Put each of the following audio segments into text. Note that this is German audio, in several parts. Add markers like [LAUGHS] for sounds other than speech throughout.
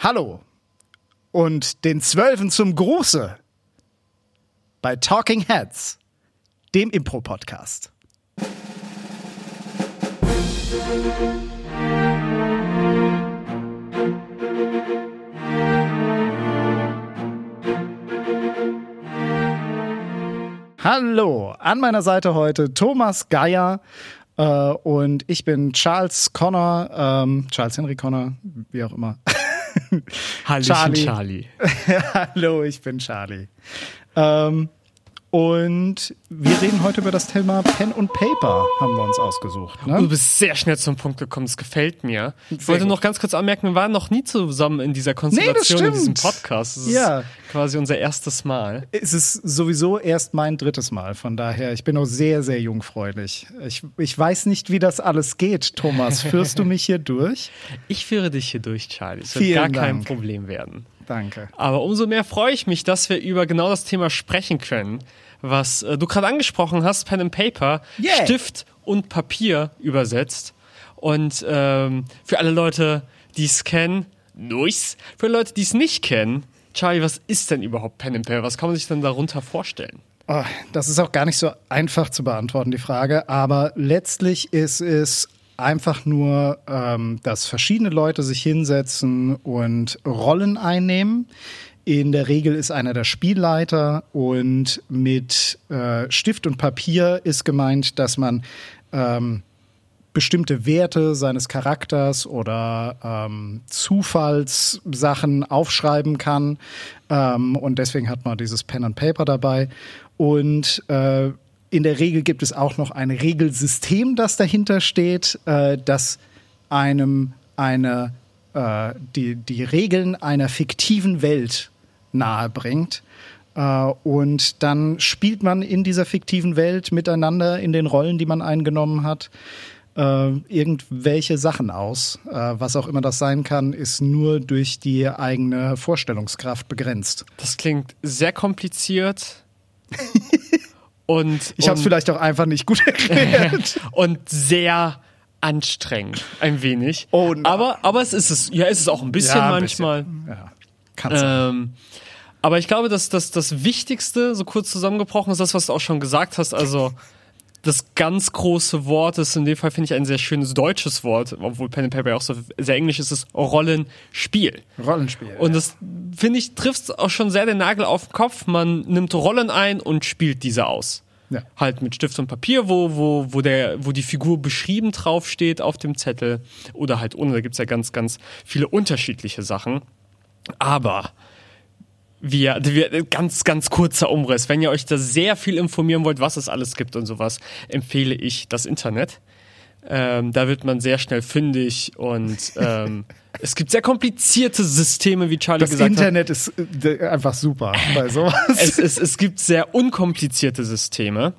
Hallo und den Zwölfen zum Gruße bei Talking Heads, dem Impro-Podcast. Hallo, an meiner Seite heute Thomas Geier äh, und ich bin Charles Connor, ähm, Charles Henry Connor, wie auch immer. [LAUGHS] Hallo, Charlie. Charlie. [LAUGHS] Hallo, ich bin Charlie. Ähm, und wir reden heute über das Thema Pen und Paper, haben wir uns ausgesucht. Ne? Du bist sehr schnell zum Punkt gekommen, das gefällt mir. Ich sehr wollte gut. noch ganz kurz anmerken, wir waren noch nie zusammen in dieser Konstellation nee, in diesem Podcast. Das ja. ist quasi unser erstes Mal. Es ist sowieso erst mein drittes Mal, von daher, ich bin noch sehr, sehr jungfräulich. Ich, ich weiß nicht, wie das alles geht, Thomas. Führst du mich hier durch? [LAUGHS] Ich führe dich hier durch, Charlie. Es wird Vielen gar Dank. kein Problem werden. Danke. Aber umso mehr freue ich mich, dass wir über genau das Thema sprechen können, was äh, du gerade angesprochen hast, Pen and Paper, yeah. Stift und Papier übersetzt. Und ähm, für alle Leute, die es kennen, nice. Für Leute, die es nicht kennen, Charlie, was ist denn überhaupt Pen and Paper? Was kann man sich denn darunter vorstellen? Oh, das ist auch gar nicht so einfach zu beantworten, die Frage. Aber letztlich ist es einfach nur, ähm, dass verschiedene Leute sich hinsetzen und Rollen einnehmen. In der Regel ist einer der Spielleiter und mit äh, Stift und Papier ist gemeint, dass man ähm, bestimmte Werte seines Charakters oder ähm, Zufallssachen aufschreiben kann. Ähm, und deswegen hat man dieses Pen and Paper dabei. Und äh, in der Regel gibt es auch noch ein Regelsystem, das dahinter steht, äh, das einem eine, äh, die, die Regeln einer fiktiven Welt nahebringt. Äh, und dann spielt man in dieser fiktiven Welt miteinander in den Rollen, die man eingenommen hat, äh, irgendwelche Sachen aus. Äh, was auch immer das sein kann, ist nur durch die eigene Vorstellungskraft begrenzt. Das klingt sehr kompliziert. [LAUGHS] Und, ich habe es vielleicht auch einfach nicht gut [LAUGHS] erklärt. [LAUGHS] und sehr anstrengend, ein wenig. Oh, aber, aber es ist es, ja, es ist auch ein bisschen ja, ein manchmal. Bisschen. Ja, kann's ähm, aber ich glaube, dass das, das Wichtigste, so kurz zusammengebrochen, ist das, was du auch schon gesagt hast. Also das ganz große Wort ist in dem Fall, finde ich, ein sehr schönes deutsches Wort, obwohl Pen and Paper ja auch so sehr englisch ist, ist Rollenspiel. Rollenspiel. Und das, finde ich, trifft auch schon sehr den Nagel auf den Kopf. Man nimmt Rollen ein und spielt diese aus. Ja. Halt mit Stift und Papier, wo, wo, wo, der, wo die Figur beschrieben draufsteht auf dem Zettel. Oder halt ohne, da gibt's ja ganz, ganz viele unterschiedliche Sachen. Aber wir, wir, ganz, ganz kurzer Umriss. Wenn ihr euch da sehr viel informieren wollt, was es alles gibt und sowas, empfehle ich das Internet. Ähm, da wird man sehr schnell fündig und ähm, [LAUGHS] es gibt sehr komplizierte Systeme, wie Charlie das gesagt hat. Das Internet ist äh, einfach super bei sowas. Es, es, es gibt sehr unkomplizierte Systeme.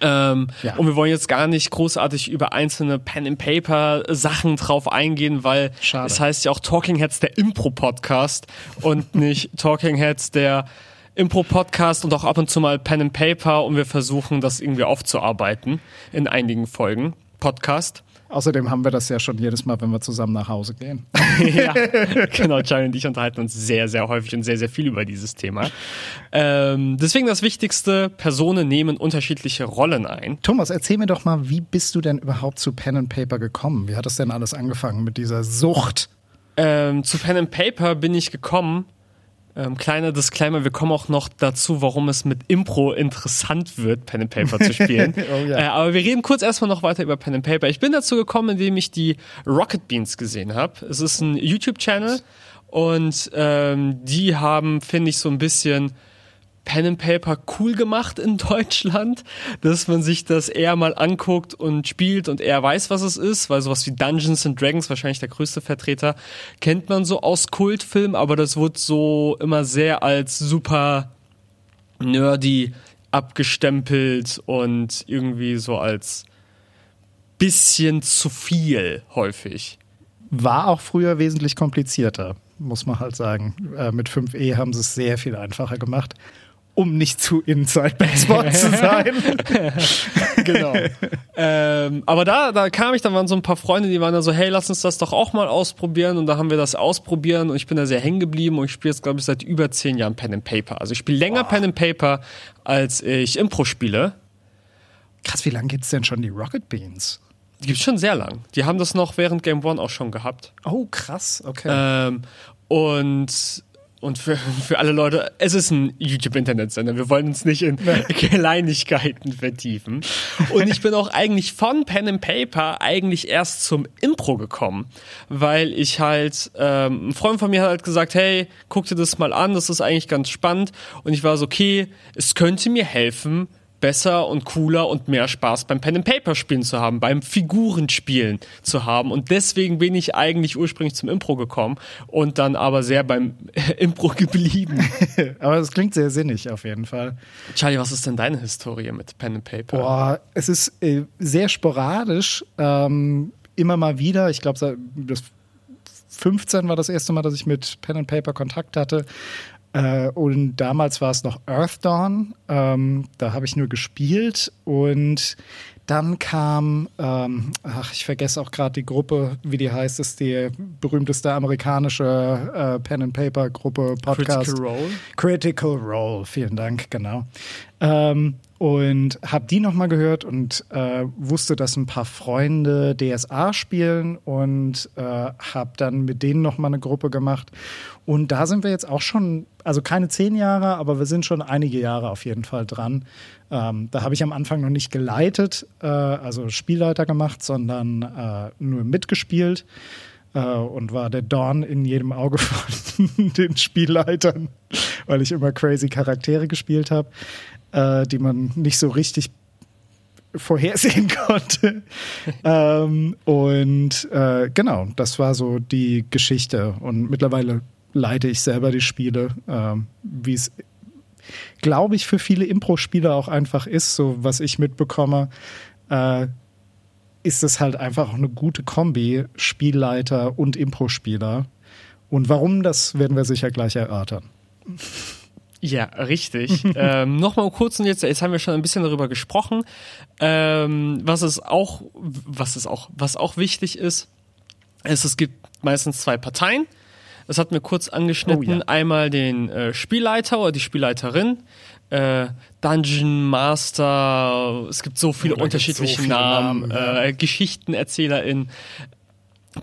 Ähm, ja. Und wir wollen jetzt gar nicht großartig über einzelne Pen and Paper Sachen drauf eingehen, weil Schade. es heißt ja auch Talking Heads der Impro Podcast und [LAUGHS] nicht Talking Heads der Impro Podcast und auch ab und zu mal Pen and Paper und wir versuchen das irgendwie aufzuarbeiten in einigen Folgen Podcast. Außerdem haben wir das ja schon jedes Mal, wenn wir zusammen nach Hause gehen. [LAUGHS] ja, genau. Charlie und ich unterhalten uns sehr, sehr häufig und sehr, sehr viel über dieses Thema. Ähm, deswegen das Wichtigste, Personen nehmen unterschiedliche Rollen ein. Thomas, erzähl mir doch mal, wie bist du denn überhaupt zu Pen and Paper gekommen? Wie hat das denn alles angefangen mit dieser Sucht? Ähm, zu Pen and Paper bin ich gekommen, ähm, kleiner Disclaimer, wir kommen auch noch dazu, warum es mit Impro interessant wird, Pen and Paper zu spielen. [LAUGHS] oh, ja. äh, aber wir reden kurz erstmal noch weiter über Pen and Paper. Ich bin dazu gekommen, indem ich die Rocket Beans gesehen habe. Es ist ein YouTube-Channel und ähm, die haben, finde ich, so ein bisschen Pen and Paper cool gemacht in Deutschland, dass man sich das eher mal anguckt und spielt und eher weiß, was es ist, weil sowas wie Dungeons and Dragons, wahrscheinlich der größte Vertreter, kennt man so aus Kultfilmen, aber das wird so immer sehr als super nerdy abgestempelt und irgendwie so als bisschen zu viel häufig. War auch früher wesentlich komplizierter, muss man halt sagen. Äh, mit 5e haben sie es sehr viel einfacher gemacht. Um nicht zu inside Baseball zu sein. [LAUGHS] genau. ähm, aber da, da kam ich, da waren so ein paar Freunde, die waren da so, hey, lass uns das doch auch mal ausprobieren. Und da haben wir das ausprobieren und ich bin da sehr hängen geblieben und ich spiele jetzt, glaube ich, seit über zehn Jahren Pen and Paper. Also ich spiele länger oh. Pen and Paper, als ich Impro spiele. Krass, wie lange gibt es denn schon die Rocket Beans? Die gibt es schon sehr lang. Die haben das noch während Game One auch schon gehabt. Oh, krass, okay. Ähm, und und für, für alle Leute, es ist ein YouTube-Internetsender. Wir wollen uns nicht in [LAUGHS] Kleinigkeiten vertiefen. Und ich bin auch eigentlich von Pen and Paper eigentlich erst zum Impro gekommen, weil ich halt, ähm, ein Freund von mir hat halt gesagt, hey, guck dir das mal an, das ist eigentlich ganz spannend. Und ich war so, okay, es könnte mir helfen, besser und cooler und mehr Spaß beim Pen and Paper Spielen zu haben, beim Figurenspielen zu haben und deswegen bin ich eigentlich ursprünglich zum Impro gekommen und dann aber sehr beim [LAUGHS] Impro geblieben. [LAUGHS] aber das klingt sehr sinnig auf jeden Fall. Charlie, was ist denn deine Historie mit Pen and Paper? Boah, es ist äh, sehr sporadisch, ähm, immer mal wieder. Ich glaube, das 15 war das erste Mal, dass ich mit Pen and Paper Kontakt hatte. Äh, und damals war es noch Earth Dawn. Ähm, da habe ich nur gespielt und dann kam, ähm, ach, ich vergesse auch gerade die Gruppe, wie die heißt, ist die berühmteste amerikanische äh, Pen and Paper Gruppe Podcast. Critical Role. Critical Role, vielen Dank, genau. Ähm, und habe die nochmal gehört und äh, wusste, dass ein paar Freunde DSA spielen und äh, habe dann mit denen nochmal eine Gruppe gemacht. Und da sind wir jetzt auch schon, also keine zehn Jahre, aber wir sind schon einige Jahre auf jeden Fall dran. Ähm, da habe ich am Anfang noch nicht geleitet, äh, also Spielleiter gemacht, sondern äh, nur mitgespielt äh, und war der Dorn in jedem Auge [LAUGHS] von den Spielleitern, weil ich immer crazy Charaktere gespielt habe äh, die man nicht so richtig vorhersehen [LAUGHS] konnte. ähm, und äh, genau, das war so die Geschichte. Und mittlerweile leite ich selber die Spiele, äh, wie es, glaube ich, für viele Impro-Spieler auch einfach ist, so was ich mitbekomme. Äh, ist es halt einfach auch eine gute Kombi, Spielleiter und Impro-Spieler. Und warum, das werden wir sicher gleich erörtern. Ja, richtig. [LAUGHS] ähm, Nochmal kurz und jetzt, jetzt haben wir schon ein bisschen darüber gesprochen. Ähm, was es auch, was es auch, was auch wichtig ist, ist, es gibt meistens zwei Parteien. Das hat mir kurz angeschnitten. Oh, ja. Einmal den äh, Spielleiter oder die Spielleiterin, äh, Dungeon Master. Es gibt so viele oh, unterschiedliche so viele Namen, Namen ja. äh, Geschichtenerzählerin.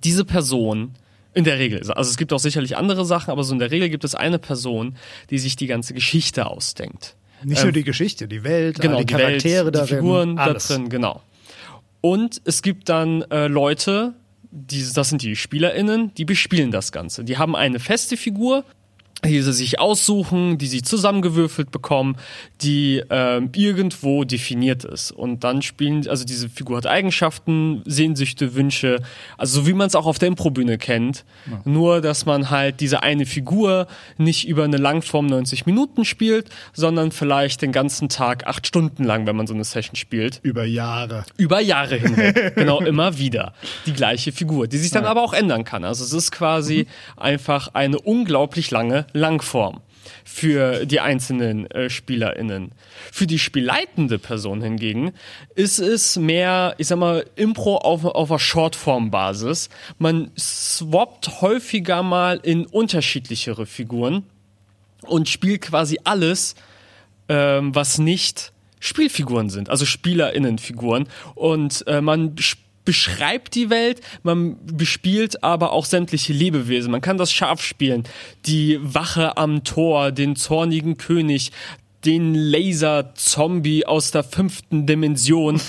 Diese Person in der Regel. Also es gibt auch sicherlich andere Sachen, aber so in der Regel gibt es eine Person, die sich die ganze Geschichte ausdenkt. Nicht ähm, nur die Geschichte, die Welt, genau, die Charaktere Welt, darin, die Figuren alles. da drin, genau. Und es gibt dann äh, Leute, die, das sind die SpielerInnen, die bespielen das Ganze. Die haben eine feste Figur, die sie sich aussuchen, die sie zusammengewürfelt bekommen, die ähm, irgendwo definiert ist. Und dann spielen, also diese Figur hat Eigenschaften, Sehnsüchte, Wünsche, also so wie man es auch auf der Improbühne kennt. Ja. Nur, dass man halt diese eine Figur nicht über eine Langform 90 Minuten spielt, sondern vielleicht den ganzen Tag acht Stunden lang, wenn man so eine Session spielt. Über Jahre. Über Jahre hinweg. [LAUGHS] genau, immer wieder. Die gleiche Figur, die sich dann ja. aber auch ändern kann. Also es ist quasi mhm. einfach eine unglaublich lange Langform für die einzelnen äh, SpielerInnen. Für die spielleitende Person hingegen ist es mehr, ich sag mal, Impro auf, auf einer Shortform-Basis. Man swappt häufiger mal in unterschiedlichere Figuren und spielt quasi alles, ähm, was nicht Spielfiguren sind, also SpielerInnenfiguren. Und äh, man spielt beschreibt die Welt, man bespielt aber auch sämtliche Lebewesen. Man kann das Schaf spielen, die Wache am Tor, den zornigen König, den Laser-Zombie aus der fünften Dimension.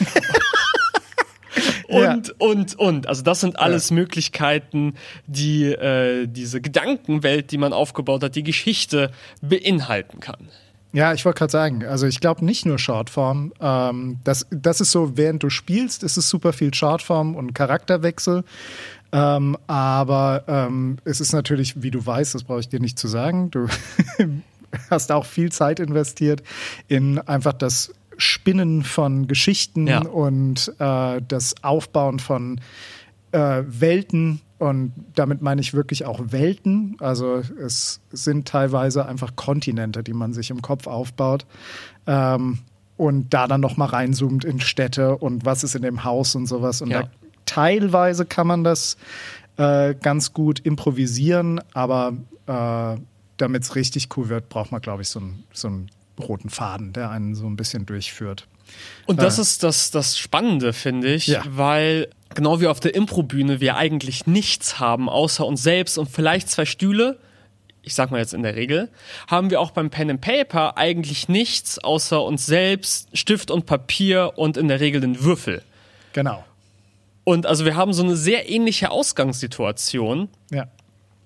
[LAUGHS] und, ja. und, und. Also das sind alles ja. Möglichkeiten, die äh, diese Gedankenwelt, die man aufgebaut hat, die Geschichte beinhalten kann. Ja, ich wollte gerade sagen, also ich glaube nicht nur Shortform. Ähm, das, das ist so, während du spielst, ist es super viel Shortform und Charakterwechsel. Ähm, aber ähm, es ist natürlich, wie du weißt, das brauche ich dir nicht zu sagen, du [LAUGHS] hast auch viel Zeit investiert in einfach das Spinnen von Geschichten ja. und äh, das Aufbauen von äh, Welten, und damit meine ich wirklich auch Welten. Also es sind teilweise einfach Kontinente, die man sich im Kopf aufbaut. Ähm, und da dann nochmal reinzoomt in Städte und was ist in dem Haus und sowas. Und ja. da, teilweise kann man das äh, ganz gut improvisieren, aber äh, damit es richtig cool wird, braucht man, glaube ich, so, ein, so einen roten Faden, der einen so ein bisschen durchführt. Und das äh, ist das, das Spannende, finde ich, ja. weil genau wie auf der Improbühne wir eigentlich nichts haben, außer uns selbst und vielleicht zwei Stühle. Ich sag mal jetzt in der Regel, haben wir auch beim Pen and Paper eigentlich nichts außer uns selbst, Stift und Papier und in der Regel den Würfel. Genau. Und also wir haben so eine sehr ähnliche Ausgangssituation. Ja.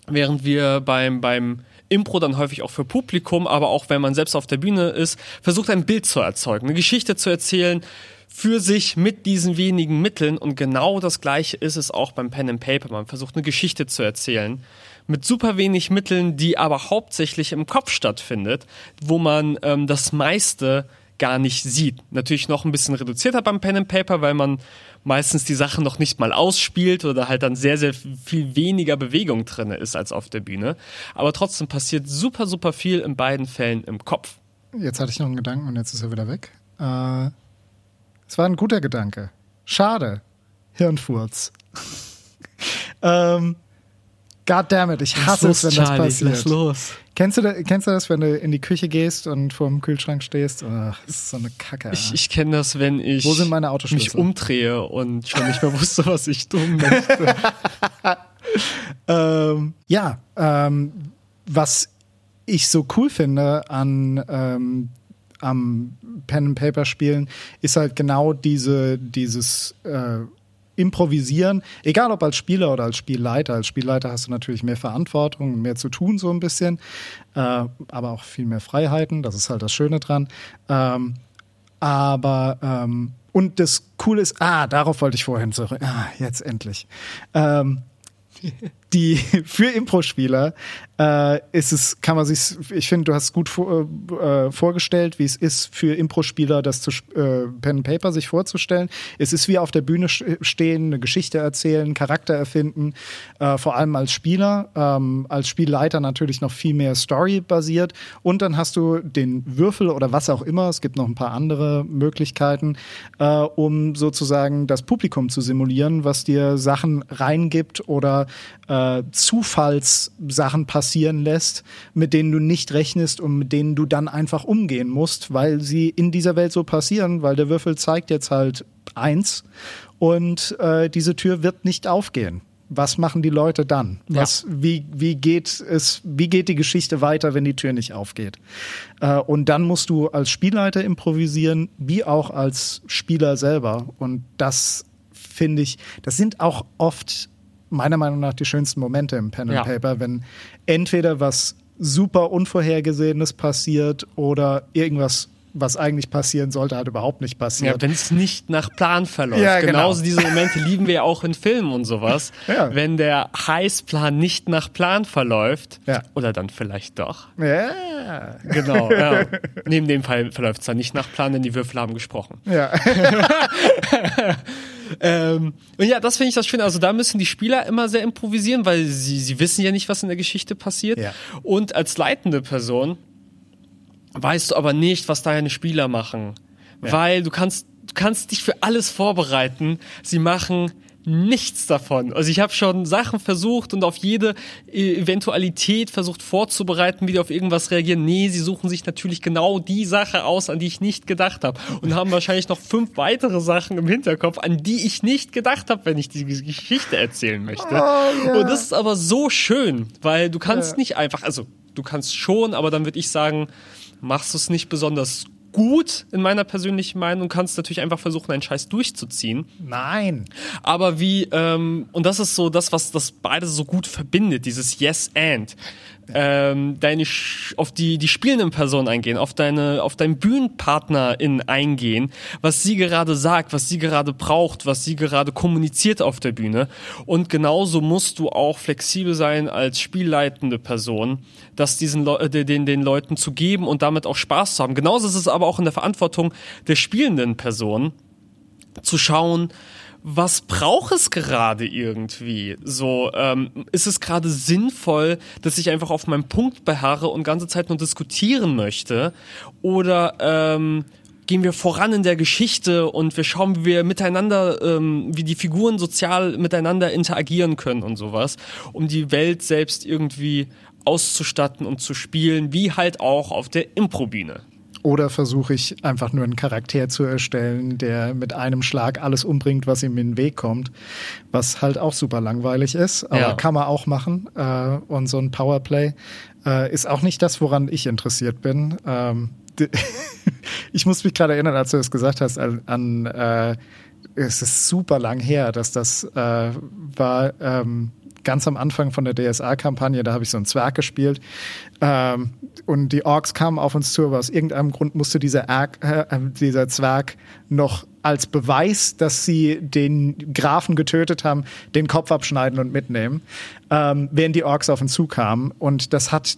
Während wir beim, beim Impro dann häufig auch für Publikum, aber auch wenn man selbst auf der Bühne ist, versucht ein Bild zu erzeugen, eine Geschichte zu erzählen für sich mit diesen wenigen Mitteln und genau das gleiche ist es auch beim Pen and Paper. Man versucht eine Geschichte zu erzählen mit super wenig Mitteln, die aber hauptsächlich im Kopf stattfindet, wo man ähm, das meiste gar nicht sieht. Natürlich noch ein bisschen reduzierter beim Pen and Paper, weil man meistens die Sachen noch nicht mal ausspielt oder halt dann sehr, sehr viel weniger Bewegung drin ist als auf der Bühne. Aber trotzdem passiert super, super viel in beiden Fällen im Kopf. Jetzt hatte ich noch einen Gedanken und jetzt ist er wieder weg. Äh, es war ein guter Gedanke. Schade. Hirnfurz. [LAUGHS] ähm, Goddammit, ich hasse es, wenn Charlie, das passiert. Lass los. Kennst du, kennst du das, wenn du in die Küche gehst und vor dem Kühlschrank stehst? Ach, das ist so eine Kacke. Ich, ich kenne das, wenn ich Wo sind meine mich umdrehe und schon nicht mehr wusste, was ich tun möchte. [LAUGHS] ähm, ja, ähm, was ich so cool finde an ähm, am Pen and Paper Spielen ist halt genau diese dieses äh, improvisieren, egal ob als Spieler oder als Spielleiter. Als Spielleiter hast du natürlich mehr Verantwortung, mehr zu tun so ein bisschen, äh, aber auch viel mehr Freiheiten. Das ist halt das Schöne dran. Ähm, aber ähm, und das Coole ist, ah, darauf wollte ich vorhin zurück. Ah, jetzt endlich. Ähm, die [LAUGHS] für Impro-Spieler äh, ist es, kann man sich, ich finde, du hast gut vor, äh, vorgestellt, wie es ist für Impro-Spieler, das zu äh, Pen and Paper sich vorzustellen. Es ist wie auf der Bühne stehen, eine Geschichte erzählen, Charakter erfinden, äh, vor allem als Spieler, ähm, als Spielleiter natürlich noch viel mehr Story basiert. Und dann hast du den Würfel oder was auch immer. Es gibt noch ein paar andere Möglichkeiten, äh, um sozusagen das Publikum zu simulieren, was dir Sachen reingibt oder äh, Zufallssachen passieren lässt, mit denen du nicht rechnest und mit denen du dann einfach umgehen musst, weil sie in dieser Welt so passieren, weil der Würfel zeigt jetzt halt eins und äh, diese Tür wird nicht aufgehen. Was machen die Leute dann? Was, ja. wie, wie geht es, wie geht die Geschichte weiter, wenn die Tür nicht aufgeht? Äh, und dann musst du als Spielleiter improvisieren, wie auch als Spieler selber. Und das finde ich, das sind auch oft meiner Meinung nach die schönsten Momente im Pen and ja. Paper, wenn entweder was super Unvorhergesehenes passiert oder irgendwas was eigentlich passieren sollte, halt überhaupt nicht passiert. Ja, wenn es nicht nach Plan verläuft. Ja, genau. Genauso diese Momente lieben wir ja auch in Filmen und sowas. [LAUGHS] Ja. Wenn der Heißplan nicht nach Plan verläuft, ja. oder dann vielleicht doch. Ja. Genau. [LAUGHS] Ja. Neben dem Fall verläuft es dann nicht nach Plan, denn die Würfel haben gesprochen. Ja. [LAUGHS] ähm, und ja, das finde ich das Schöne. Also da müssen die Spieler immer sehr improvisieren, weil sie, sie wissen ja nicht, was in der Geschichte passiert. Ja. Und als leitende Person weißt du aber nicht, was deine Spieler machen. Ja. Weil du kannst, du kannst dich für alles vorbereiten. Sie machen nichts davon. Also ich habe schon Sachen versucht und auf jede Eventualität versucht vorzubereiten, wie die auf irgendwas reagieren. Nee, sie suchen sich natürlich genau die Sache aus, an die ich nicht gedacht habe und haben wahrscheinlich noch fünf weitere Sachen im Hinterkopf, an die ich nicht gedacht habe, wenn ich die Geschichte erzählen möchte. Oh, yeah. Und das ist aber so schön, weil du kannst ja. nicht einfach, also du kannst schon, aber dann würde ich sagen, machst du es nicht besonders gut in meiner persönlichen Meinung. Kannst natürlich einfach versuchen, einen Scheiß durchzuziehen. Nein. Aber wie, ähm, und das ist so das, was das beide so gut verbindet, dieses Yes and ähm, deine auf die die spielenden Personen eingehen, auf deine auf deinen Bühnenpartnerin eingehen, was sie gerade sagt, was sie gerade braucht, was sie gerade kommuniziert auf der Bühne und genauso musst du auch flexibel sein als spielleitende Person, das diesen Le äh, den den Leuten zu geben und damit auch Spaß zu haben. Genauso ist es aber auch in der Verantwortung der spielenden Person zu schauen, was braucht es gerade irgendwie? So, ähm, ist es gerade sinnvoll, dass ich einfach auf meinem Punkt beharre und ganze Zeit nur diskutieren möchte? Oder ähm, gehen wir voran in der Geschichte und wir schauen, wie wir miteinander, ähm, wie die Figuren sozial miteinander interagieren können und sowas, um die Welt selbst irgendwie auszustatten und zu spielen, wie halt auch auf der Improbühne. Oder versuche ich einfach nur einen Charakter zu erstellen, der mit einem Schlag alles umbringt, was ihm in den Weg kommt, was halt auch super langweilig ist, aber ja. kann man auch machen. Äh, und so ein Powerplay äh, ist auch nicht das, woran ich interessiert bin. Ähm, [LAUGHS] ich muss mich gerade erinnern, als du es gesagt hast, an, an äh, es ist super lang her, dass das äh, war ähm, ganz am Anfang von der DSA-Kampagne, da habe ich so einen Zwerg gespielt. Ähm, und die Orks kamen auf uns zu, aber aus irgendeinem Grund musste dieser, Erg, äh, dieser Zwerg noch als Beweis, dass sie den Grafen getötet haben, den Kopf abschneiden und mitnehmen, ähm, während die Orks auf uns zukamen. Und das hat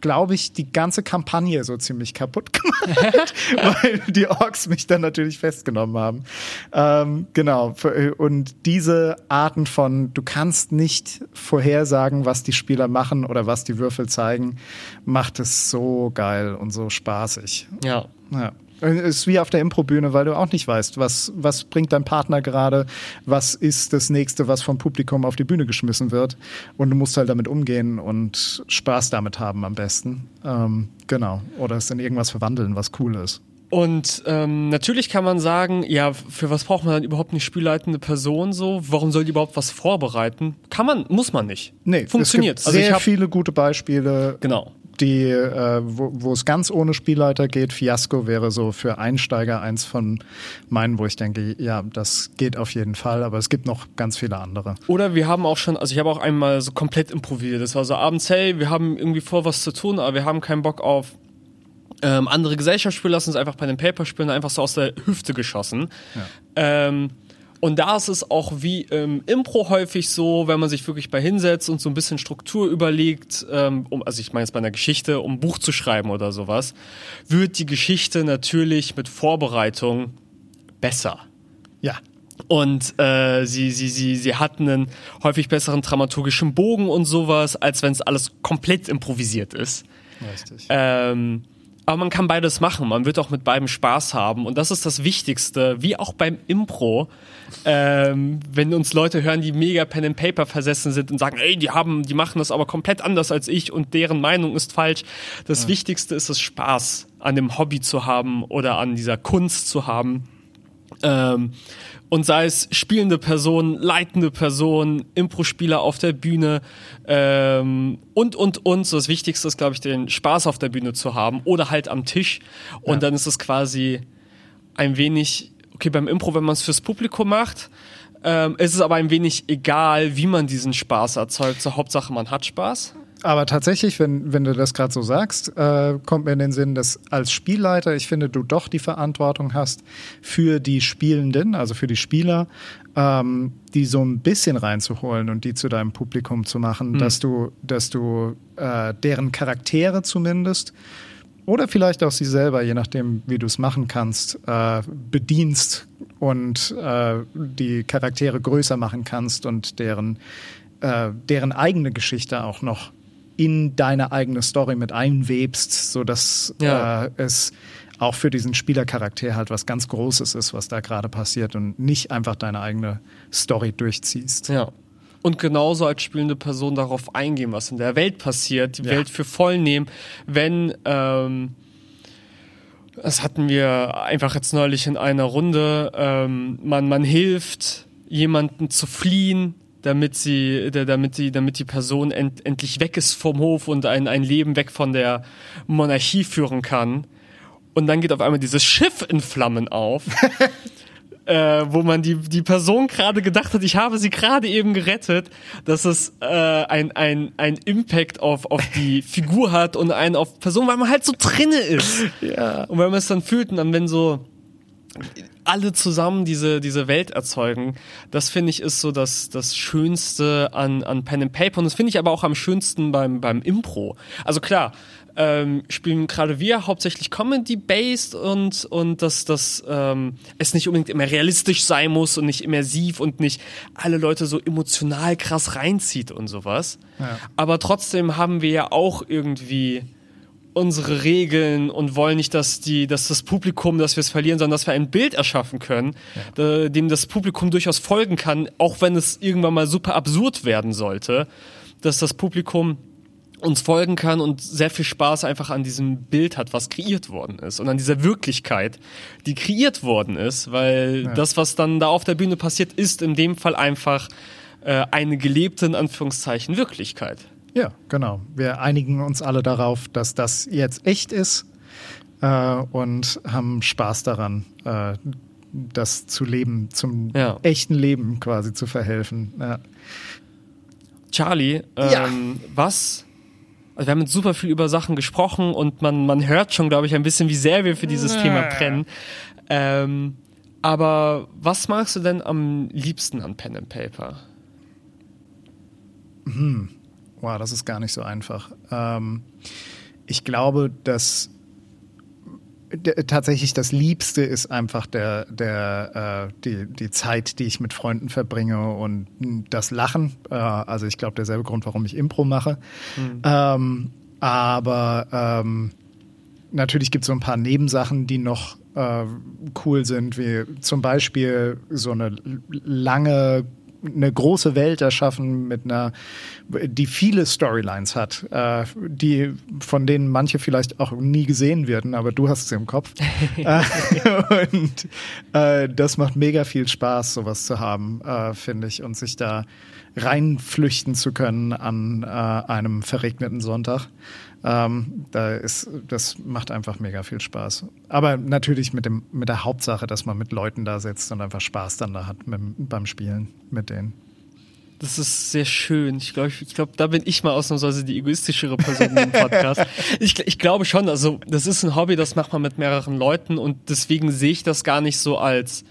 glaube ich, die ganze Kampagne so ziemlich kaputt [LAUGHS] gemacht, weil die Orks mich dann natürlich festgenommen haben. Ähm, genau. Und diese Arten von, du kannst nicht vorhersagen, was die Spieler machen oder was die Würfel zeigen, macht es so geil und so spaßig. Ja. Ja. Es ist wie auf der Improbühne, weil du auch nicht weißt, was, was bringt dein Partner gerade, was ist das nächste, was vom Publikum auf die Bühne geschmissen wird. Und du musst halt damit umgehen und Spaß damit haben am besten. Ähm, genau. Oder es in irgendwas verwandeln, was cool ist. Und ähm, natürlich kann man sagen, ja, für was braucht man dann überhaupt eine spielleitende Person so? Warum soll die überhaupt was vorbereiten? Kann man, muss man nicht. Nee, funktioniert. Es gibt sehr also viele gute Beispiele. Genau die, äh, wo, wo es ganz ohne Spielleiter geht. Fiasco wäre so für Einsteiger eins von meinen, wo ich denke, ja, das geht auf jeden Fall, aber es gibt noch ganz viele andere. Oder wir haben auch schon, also ich habe auch einmal so komplett improvisiert. Das war so abends, hey, wir haben irgendwie vor, was zu tun, aber wir haben keinen Bock auf ähm, andere Gesellschaftsspiele, lassen uns einfach bei den Paper spielen, einfach so aus der Hüfte geschossen. Ja. Ähm, und da ist es auch wie im Impro häufig so, wenn man sich wirklich bei hinsetzt und so ein bisschen Struktur überlegt, ähm, um, also ich meine jetzt bei einer Geschichte, um ein Buch zu schreiben oder sowas, wird die Geschichte natürlich mit Vorbereitung besser. Ja. Und äh, sie, sie, sie, sie hatten einen häufig besseren dramaturgischen Bogen und sowas, als wenn es alles komplett improvisiert ist. Richtig. Ähm, aber man kann beides machen. Man wird auch mit beidem Spaß haben. Und das ist das Wichtigste, wie auch beim Impro. Ähm, wenn uns Leute hören, die mega Pen and Paper versessen sind und sagen, ey, die haben, die machen das aber komplett anders als ich und deren Meinung ist falsch. Das ja. Wichtigste ist es, Spaß an dem Hobby zu haben oder an dieser Kunst zu haben. Ähm, und sei es spielende Person, leitende Person, Impro-Spieler auf der Bühne ähm, und, und, und. So das Wichtigste ist, glaube ich, den Spaß auf der Bühne zu haben oder halt am Tisch. Und ja. dann ist es quasi ein wenig, okay, beim Impro, wenn man es fürs Publikum macht, ähm, ist es aber ein wenig egal, wie man diesen Spaß erzeugt. So Hauptsache, man hat Spaß. Aber tatsächlich, wenn, wenn du das gerade so sagst, äh, kommt mir in den Sinn, dass als Spielleiter, ich finde, du doch die Verantwortung hast für die Spielenden, also für die Spieler, ähm, die so ein bisschen reinzuholen und die zu deinem Publikum zu machen, mhm. dass du, dass du äh, deren Charaktere zumindest oder vielleicht auch sie selber, je nachdem, wie du es machen kannst, äh, bedienst und äh, die Charaktere größer machen kannst und deren, äh, deren eigene Geschichte auch noch in deine eigene Story mit einwebst, sodass ja. äh, es auch für diesen Spielercharakter halt was ganz Großes ist, was da gerade passiert und nicht einfach deine eigene Story durchziehst. Ja. Und genauso als spielende Person darauf eingehen, was in der Welt passiert, die ja. Welt für voll nehmen, wenn ähm, das hatten wir einfach jetzt neulich in einer Runde, ähm, man, man hilft jemanden zu fliehen, damit sie, damit die, damit die Person end, endlich weg ist vom Hof und ein, ein Leben weg von der Monarchie führen kann. Und dann geht auf einmal dieses Schiff in Flammen auf. [LAUGHS] äh, wo man die, die Person gerade gedacht hat, ich habe sie gerade eben gerettet, dass es äh, ein, ein, ein Impact auf, auf die [LAUGHS] Figur hat und einen auf Person, weil man halt so drinne ist. Ja. Und wenn man es dann fühlt und dann wenn so alle zusammen diese, diese Welt erzeugen. Das finde ich ist so das, das Schönste an, an Pen and Paper. Und das finde ich aber auch am schönsten beim, beim Impro. Also klar, ähm, spielen gerade wir hauptsächlich Comedy-based und, und dass, dass ähm, es nicht unbedingt immer realistisch sein muss und nicht immersiv und nicht alle Leute so emotional krass reinzieht und sowas. Ja. Aber trotzdem haben wir ja auch irgendwie unsere Regeln und wollen nicht, dass die, dass das Publikum, dass wir es verlieren, sondern dass wir ein Bild erschaffen können, ja. dem das Publikum durchaus folgen kann, auch wenn es irgendwann mal super absurd werden sollte, dass das Publikum uns folgen kann und sehr viel Spaß einfach an diesem Bild hat, was kreiert worden ist und an dieser Wirklichkeit, die kreiert worden ist, weil ja. das, was dann da auf der Bühne passiert, ist in dem Fall einfach äh, eine gelebte, in Anführungszeichen, Wirklichkeit. Ja, genau. Wir einigen uns alle darauf, dass das jetzt echt ist äh, und haben Spaß daran, äh, das zu leben, zum ja. echten Leben quasi zu verhelfen. Ja. Charlie, ähm, ja. was also wir haben jetzt super viel über Sachen gesprochen und man, man hört schon, glaube ich, ein bisschen, wie sehr wir für dieses ja. Thema brennen. Ähm, aber was magst du denn am liebsten an Pen and Paper? Hm. Wow, das ist gar nicht so einfach. Ähm, ich glaube, dass tatsächlich das Liebste ist einfach der, der, äh, die, die Zeit, die ich mit Freunden verbringe und das Lachen. Äh, also ich glaube, derselbe Grund, warum ich Impro mache. Mhm. Ähm, aber ähm, natürlich gibt es so ein paar Nebensachen, die noch äh, cool sind, wie zum Beispiel so eine lange eine große Welt erschaffen mit einer, die viele Storylines hat, äh, die von denen manche vielleicht auch nie gesehen werden, aber du hast sie im Kopf. [LAUGHS] Äh, und äh, das macht mega viel Spaß, sowas zu haben, äh, finde ich, und sich da reinflüchten zu können an äh, einem verregneten Sonntag. Ähm, da ist, das macht einfach mega viel Spaß. Aber natürlich mit, dem, mit der Hauptsache, dass man mit Leuten da sitzt und einfach Spaß dann da hat mit, beim Spielen mit denen. Das ist sehr schön. Ich glaube, ich glaube, da bin ich mal ausnahmsweise die egoistischere Person im Podcast. [LAUGHS] ich, ich glaube schon, also das ist ein Hobby, das macht man mit mehreren Leuten und deswegen sehe ich das gar nicht so als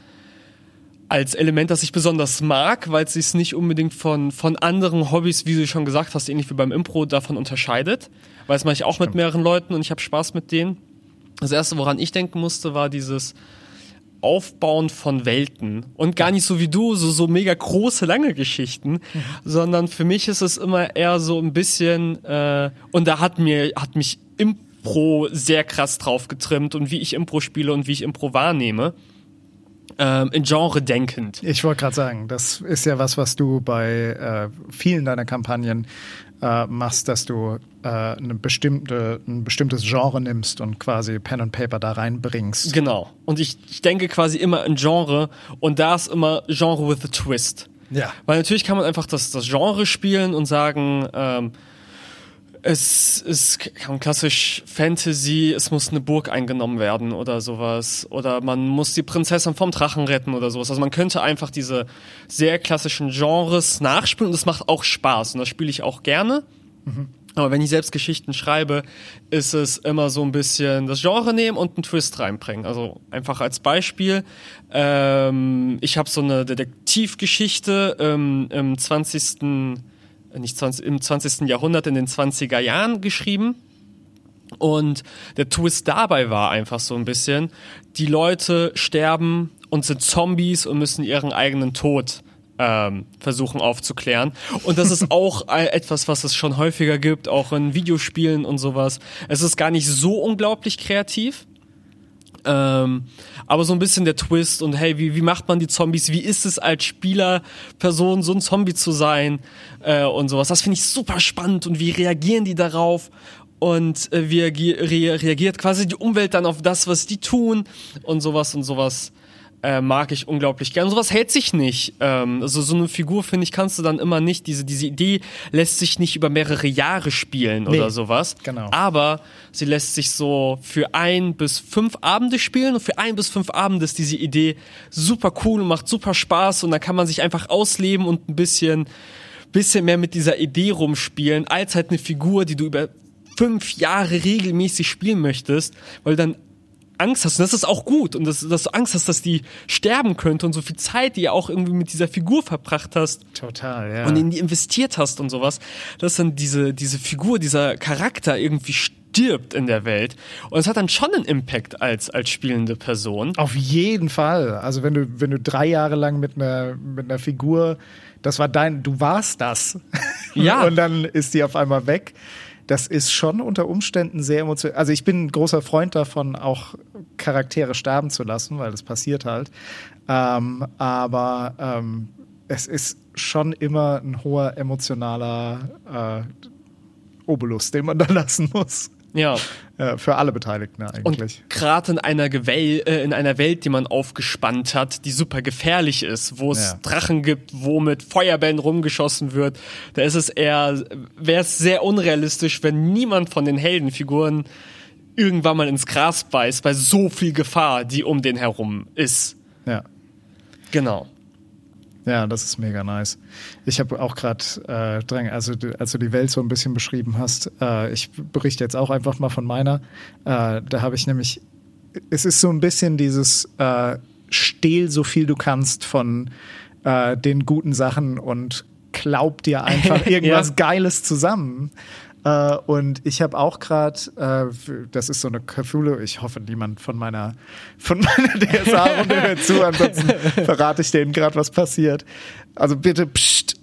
als Element, das ich besonders mag, weil es sich nicht unbedingt von, von anderen Hobbys, wie du schon gesagt hast, ähnlich wie beim Impro, davon unterscheidet weil das mache ich auch Stimmt. mit mehreren Leuten und ich habe Spaß mit denen. Das erste, woran ich denken musste, war dieses Aufbauen von Welten und gar nicht so wie du, so, so mega große, lange Geschichten, mhm. sondern für mich ist es immer eher so ein bisschen, äh, und da hat mir, hat mich Impro sehr krass drauf getrimmt und wie ich Impro spiele und wie ich Impro wahrnehme. Ähm, in Genre denkend. Ich wollte gerade sagen, das ist ja was, was du bei äh, vielen deiner Kampagnen äh, machst, dass du äh, eine bestimmte, ein bestimmtes Genre nimmst und quasi Pen und Paper da reinbringst. Genau. Und ich, ich denke quasi immer in Genre und da ist immer Genre with a Twist. Ja. Weil natürlich kann man einfach das, das Genre spielen und sagen, ähm, es ist klassisch Fantasy, es muss eine Burg eingenommen werden oder sowas. Oder man muss die Prinzessin vom Drachen retten oder sowas. Also man könnte einfach diese sehr klassischen Genres nachspielen und das macht auch Spaß und das spiele ich auch gerne. Mhm. Aber wenn ich selbst Geschichten schreibe, ist es immer so ein bisschen das Genre nehmen und einen Twist reinbringen. Also einfach als Beispiel, ähm, ich habe so eine Detektivgeschichte ähm, im 20 nicht 20, im 20. Jahrhundert, in den 20er Jahren geschrieben. Und der Twist dabei war einfach so ein bisschen, die Leute sterben und sind Zombies und müssen ihren eigenen Tod ähm, versuchen aufzuklären. Und das ist [LAUGHS] auch etwas, was es schon häufiger gibt, auch in Videospielen und sowas. Es ist gar nicht so unglaublich kreativ. Ähm, aber so ein bisschen der Twist und hey, wie, wie macht man die Zombies? Wie ist es als Spielerperson, so ein Zombie zu sein äh, und sowas? Das finde ich super spannend und wie reagieren die darauf? Und äh, wie reagiert quasi die Umwelt dann auf das, was die tun und sowas und sowas äh, mag ich unglaublich gern. Sowas hält sich nicht. Ähm, also so eine Figur, finde ich, kannst du dann immer nicht, diese, diese Idee lässt sich nicht über mehrere Jahre spielen nee, oder sowas. Genau. Aber sie lässt sich so für ein bis fünf Abende spielen und für ein bis fünf Abende ist diese Idee super cool und macht super Spaß und dann kann man sich einfach ausleben und ein bisschen, bisschen mehr mit dieser Idee rumspielen, als halt eine Figur, die du über fünf Jahre regelmäßig spielen möchtest, weil du dann Angst hast, und das ist auch gut, und dass, dass du Angst hast, dass die sterben könnte und so viel Zeit, die ja auch irgendwie mit dieser Figur verbracht hast. Total, ja. Und in die investiert hast und sowas, dass dann diese, diese Figur, dieser Charakter irgendwie stirbt in der Welt. Und es hat dann schon einen Impact als, als spielende Person. Auf jeden Fall. Also wenn du, wenn du drei Jahre lang mit einer, mit einer Figur, das war dein, du warst das. Ja. [LAUGHS] und dann ist die auf einmal weg das ist schon unter Umständen sehr emotional. Also ich bin ein großer Freund davon, auch Charaktere sterben zu lassen, weil das passiert halt. Ähm, aber ähm, es ist schon immer ein hoher emotionaler äh, Obolus, den man da [LAUGHS] lassen muss. Ja. Äh, für alle Beteiligten eigentlich. Und gerade in einer Gewell, äh, in einer Welt, die man aufgespannt hat, die super gefährlich ist, wo es Ja. Drachen gibt, wo mit Feuerbällen rumgeschossen wird, da ist es eher, wäre es sehr unrealistisch, wenn niemand von den Heldenfiguren irgendwann mal ins Gras beißt, bei so viel Gefahr, die um den herum ist. Ja. Genau. Ja, das ist mega nice. Ich habe auch gerade äh, dran, also du- als du die Welt so ein bisschen beschrieben hast, äh, ich berichte jetzt auch einfach mal von meiner. Äh, da habe ich nämlich, es ist so ein bisschen dieses äh, Stehl so viel du kannst von äh, den guten Sachen und glaub dir [LAUGHS] einfach irgendwas Ja. Geiles zusammen. Äh, und ich habe auch gerade, äh, das ist so eine Cthulhu, ich hoffe, niemand von meiner, von [LAUGHS] meiner DSA-Runde hört zu, ansonsten verrate ich denen gerade, was passiert. Also bitte, pst,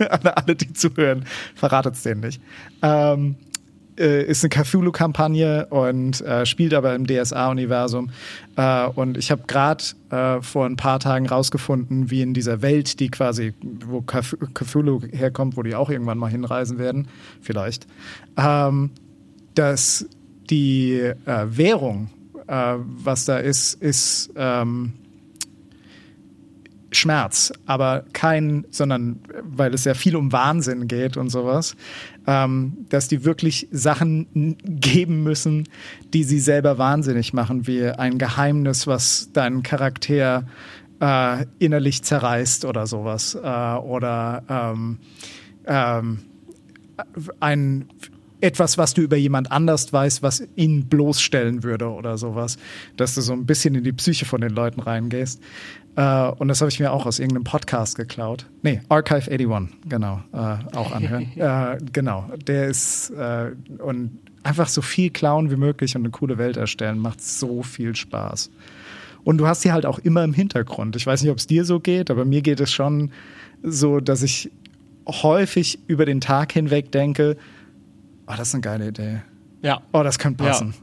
an [LAUGHS] alle, die zuhören, verratet es denen nicht. Ähm, äh, ist eine Cthulhu-Kampagne und äh, spielt aber im DSA-Universum. Äh, und ich habe gerade äh, vor ein paar Tagen rausgefunden, wie in dieser Welt, die quasi, wo Cth- Cthulhu herkommt, wo die auch irgendwann mal hinreisen werden, vielleicht, ähm, dass die äh, Währung, äh, was da ist, ist ähm, Schmerz, aber kein, sondern weil es sehr viel um Wahnsinn geht und sowas, ähm, dass die wirklich Sachen geben müssen, die sie selber wahnsinnig machen, wie ein Geheimnis, was deinen Charakter äh, innerlich zerreißt oder sowas. Äh, oder ähm, ähm, ein etwas, was du über jemand anders weißt, was ihn bloßstellen würde oder sowas, dass du so ein bisschen in die Psyche von den Leuten reingehst. Äh, und das habe ich mir auch aus irgendeinem Podcast geklaut. Nee, Archive 81, genau, äh, auch anhören. [LAUGHS] äh, genau, der ist äh, und einfach so viel klauen wie möglich und eine coole Welt erstellen, macht so viel Spaß. Und du hast sie halt auch immer im Hintergrund. Ich weiß nicht, ob es dir so geht, aber mir geht es schon so, dass ich häufig über den Tag hinweg denke, oh, das ist eine geile Idee. Ja. Oh, das könnte passen.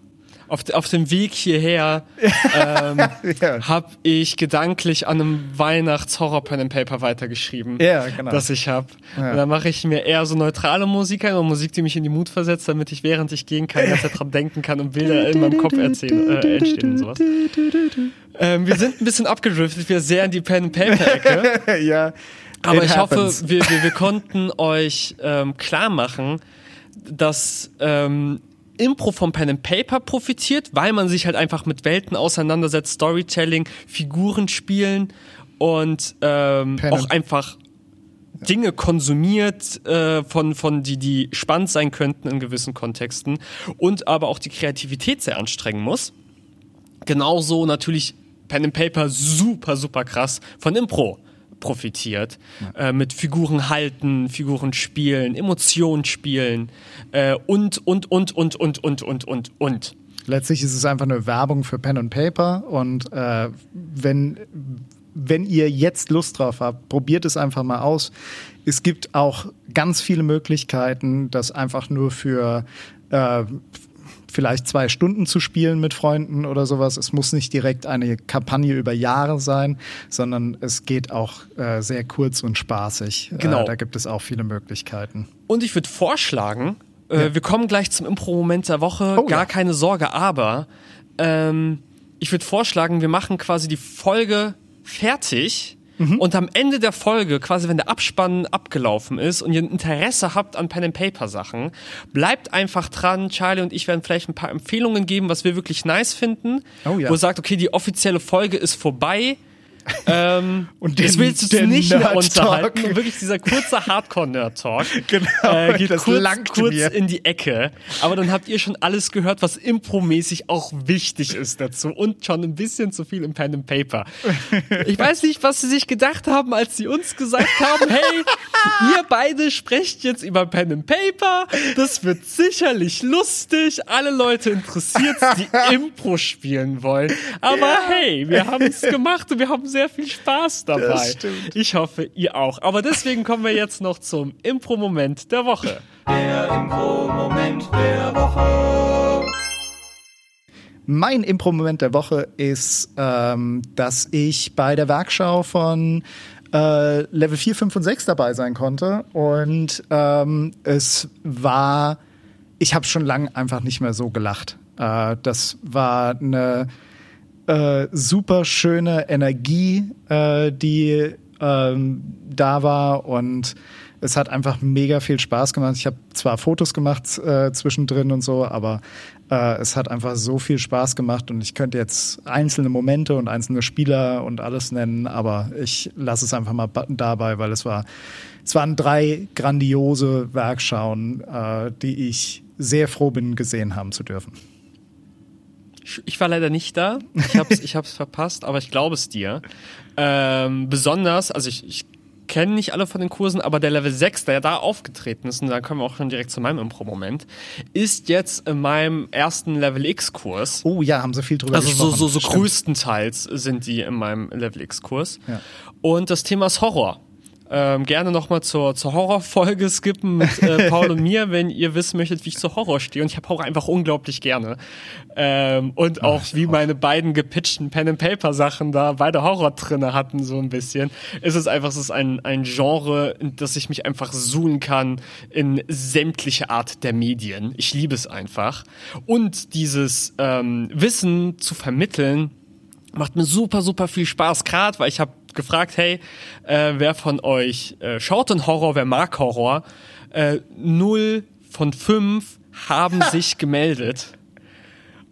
Auf, auf dem Weg hierher ähm, [LAUGHS] Ja. habe ich gedanklich an einem Weihnachts-Horror-Pen and Paper weitergeschrieben, Ja, genau. das ich habe. Ja. Und dann mache ich mir eher so neutrale Musik ein und Musik, die mich in die Mut versetzt, damit ich während ich gehen kann, ganz dran denken kann und Bilder in meinem Kopf erzählen, äh, entstehen und sowas. Ähm, wir sind ein bisschen abgedriftet, wir sehr in die Pen and Paper-Ecke. [LAUGHS] ja. Aber it ich happens. hoffe, wir, wir, wir konnten euch ähm, klar machen, dass ähm, Impro vom Pen and Paper profitiert, weil man sich halt einfach mit Welten auseinandersetzt, Storytelling, Figuren spielen und ähm, auch einfach Dinge konsumiert, äh, von, von die, die spannend sein könnten in gewissen Kontexten und aber auch die Kreativität sehr anstrengen muss. Genauso natürlich Pen and Paper super, super krass von Impro profitiert. Äh, mit Figuren halten, Figuren spielen, Emotionen spielen äh, und, und, und, und, und, und, und, und, und. Letztlich ist es einfach eine Werbung für Pen und Paper und äh, wenn, wenn ihr jetzt Lust drauf habt, probiert es einfach mal aus. Es gibt auch ganz viele Möglichkeiten, das einfach nur für äh, vielleicht zwei Stunden zu spielen mit Freunden oder sowas. Es muss nicht direkt eine Kampagne über Jahre sein, sondern es geht auch äh, sehr kurz und spaßig. Genau. Äh, da gibt es auch viele Möglichkeiten. Und ich würde vorschlagen, äh, wir kommen gleich zum Impro-Moment der Woche, Oh, gar ja. keine Sorge, aber ähm, ich würde vorschlagen, wir machen quasi die Folge fertig Mhm. und am Ende der Folge, quasi wenn der Abspann abgelaufen ist und ihr ein Interesse habt an Pen and Paper Sachen, bleibt einfach dran. Charlie und ich werden vielleicht ein paar Empfehlungen geben, was wir wirklich nice finden. Oh ja. Wo ihr sagt, okay, die offizielle Folge ist vorbei. [LAUGHS] Ähm, und den, das willst du nicht mehr unterhalten. Wirklich dieser kurze Hardcore-Nerd-Talk [LAUGHS] genau, äh, geht kurz, kurz in die Ecke. Aber dann habt ihr schon alles gehört, was Impro-mäßig auch wichtig ist dazu. Und schon ein bisschen zu viel im Pen and Paper. Ich weiß nicht, was sie sich gedacht haben, als sie uns gesagt haben, hey, ihr beide sprecht jetzt über Pen and Paper. Das wird sicherlich lustig. Alle Leute interessiert, die [LAUGHS] Impro spielen wollen. Aber hey, wir haben es gemacht und wir haben sehr viel Spaß dabei. Ich hoffe, ihr auch. Aber deswegen kommen wir jetzt noch zum Impro-Moment der Woche. Der Impro-Moment der Woche. Mein Impro-Moment der Woche ist, ähm, dass ich bei der Werkschau von äh, Level 4, 5 und 6 dabei sein konnte. Und ähm, es war, ich habe schon lange einfach nicht mehr so gelacht. Äh, das war eine äh, super schöne Energie, äh, die ähm, da war und es hat einfach mega viel Spaß gemacht. Ich habe zwar Fotos gemacht äh, zwischendrin und so, aber äh, es hat einfach so viel Spaß gemacht und ich könnte jetzt einzelne Momente und einzelne Spieler und alles nennen, aber ich lasse es einfach mal dabei, weil es war, es waren drei grandiose Werkschauen, äh, die ich sehr froh bin, gesehen haben zu dürfen. Ich war leider nicht da. Ich hab's, ich hab's verpasst, aber ich glaube es dir. Ähm, besonders, also ich, ich kenne nicht alle von den Kursen, aber der Level 6, der da aufgetreten ist, und da kommen wir auch schon direkt zu meinem Impro-Moment, ist jetzt in meinem ersten Level X-Kurs. Oh ja, haben sie viel drüber also gesprochen. Also so, so, so größtenteils sind die in meinem Level X-Kurs. Ja. Und das Thema ist Horror ähm, gerne nochmal zur, zur Horrorfolge skippen mit äh, [LAUGHS] Paul und mir, wenn ihr wissen möchtet, wie ich zu Horror stehe. Und ich habe Horror einfach unglaublich gerne. Ähm, und auch Ach, wie auch. meine beiden gepitchten Pen-and-Paper-Sachen da beide Horror drinne hatten, so ein bisschen. Ist es einfach, es ist ein, ein Genre, in das ich mich einfach suchen kann in sämtliche Art der Medien. Ich liebe es einfach. Und dieses ähm, Wissen zu vermitteln, macht mir super, super viel Spaß, gerade weil ich habe gefragt, hey, äh, wer von euch äh, schaut denn Horror, wer mag Horror? Äh, null von fünf haben [LAUGHS] sich gemeldet.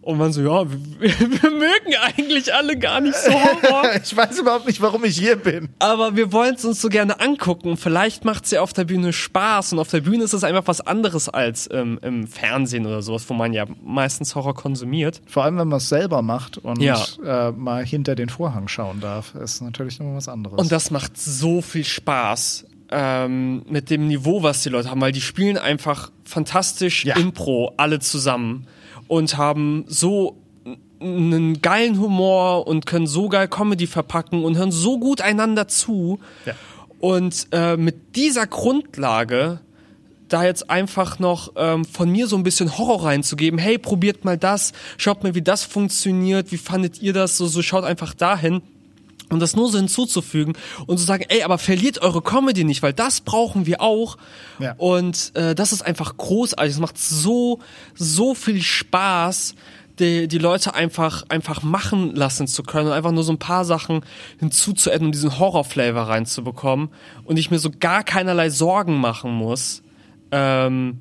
Und man so, ja, wir, [LAUGHS] wir, mögen eigentlich alle gar nicht so Horror. [LAUGHS] ich weiß überhaupt nicht, warum ich hier bin. Aber wir wollen es uns so gerne angucken. Vielleicht macht es ja auf der Bühne Spaß. Und auf der Bühne ist es einfach was anderes als ähm, im Fernsehen oder sowas, wo man ja meistens Horror konsumiert. Vor allem, wenn man es selber macht und ja. äh, mal hinter den Vorhang schauen darf, ist natürlich nochmal was anderes. Und das macht so viel Spaß. Ähm, mit dem Niveau, was die Leute haben, weil die spielen einfach fantastisch ja. Impro, alle zusammen und haben so einen geilen Humor und können so geil Comedy verpacken und hören so gut einander zu. Ja. Und äh, mit dieser Grundlage da jetzt einfach noch ähm, von mir so ein bisschen Horror reinzugeben. Hey, probiert mal das, schaut mal, wie das funktioniert, wie fandet ihr das? So, so schaut einfach dahin. Und das nur so hinzuzufügen und zu sagen, ey, aber verliert eure Comedy nicht, weil das brauchen wir auch. Ja. Und äh, das ist einfach großartig. Es macht so, so viel Spaß, die, die Leute einfach, einfach machen lassen zu können und einfach nur so ein paar Sachen hinzuzuadden, um diesen Horror-Flavor reinzubekommen. Und ich mir so gar keinerlei Sorgen machen muss. Ähm,